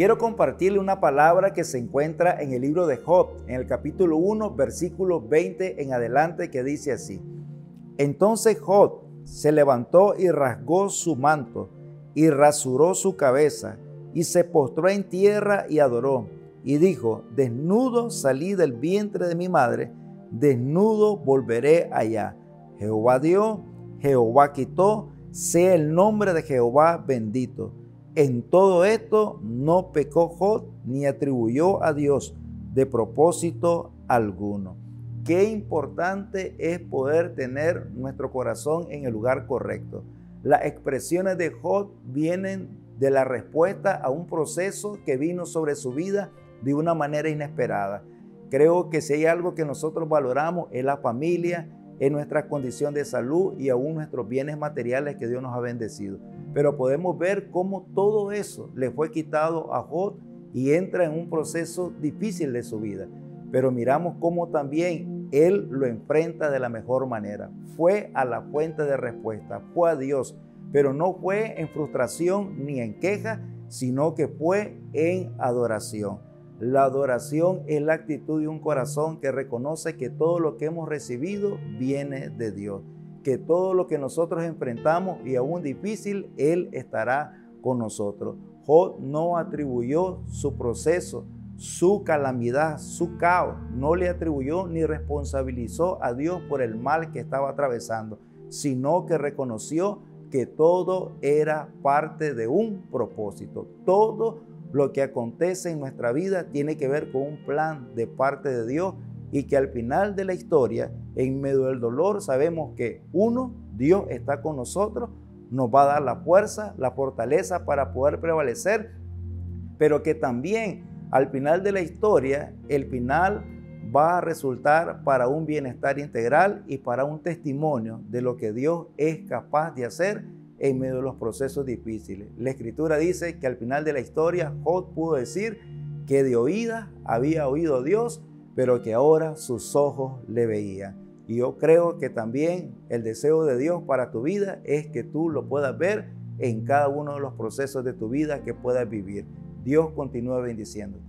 Quiero compartirle una palabra que se encuentra en el libro de Job, en el capítulo 1, versículo 20 en adelante, que dice así. Entonces Job se levantó y rasgó su manto y rasuró su cabeza y se postró en tierra y adoró y dijo, desnudo salí del vientre de mi madre, desnudo volveré allá. Jehová dio, Jehová quitó, sea el nombre de Jehová bendito. En todo esto no pecó Job ni atribuyó a Dios de propósito alguno. Qué importante es poder tener nuestro corazón en el lugar correcto. Las expresiones de Job vienen de la respuesta a un proceso que vino sobre su vida de una manera inesperada. Creo que si hay algo que nosotros valoramos es la familia, es nuestra condición de salud y aún nuestros bienes materiales que Dios nos ha bendecido. Pero podemos ver cómo todo eso le fue quitado a Job y entra en un proceso difícil de su vida. Pero miramos cómo también él lo enfrenta de la mejor manera. Fue a la fuente de respuesta, fue a Dios, pero no fue en frustración ni en queja, sino que fue en adoración. La adoración es la actitud de un corazón que reconoce que todo lo que hemos recibido viene de Dios, que todo lo que nosotros enfrentamos y aún difícil, Él estará con nosotros. Job no atribuyó su proceso, su calamidad, su caos, no le atribuyó ni responsabilizó a Dios por el mal que estaba atravesando, sino que reconoció que todo era parte de un propósito. Todo lo que acontece en nuestra vida tiene que ver con un plan de parte de Dios y que al final de la historia, en medio del dolor, sabemos que uno, Dios está con nosotros, nos va a dar la fuerza, la fortaleza para poder prevalecer, pero que también al final de la historia, el final va a resultar para un bienestar integral y para un testimonio de lo que Dios es capaz de hacer en medio de los procesos difíciles. La escritura dice que al final de la historia Job pudo decir que de oída había oído Dios, pero que ahora sus ojos le veían. Y yo creo que también el deseo de Dios para tu vida es que tú lo puedas ver en cada uno de los procesos de tu vida que puedas vivir. Dios continúa bendiciéndote.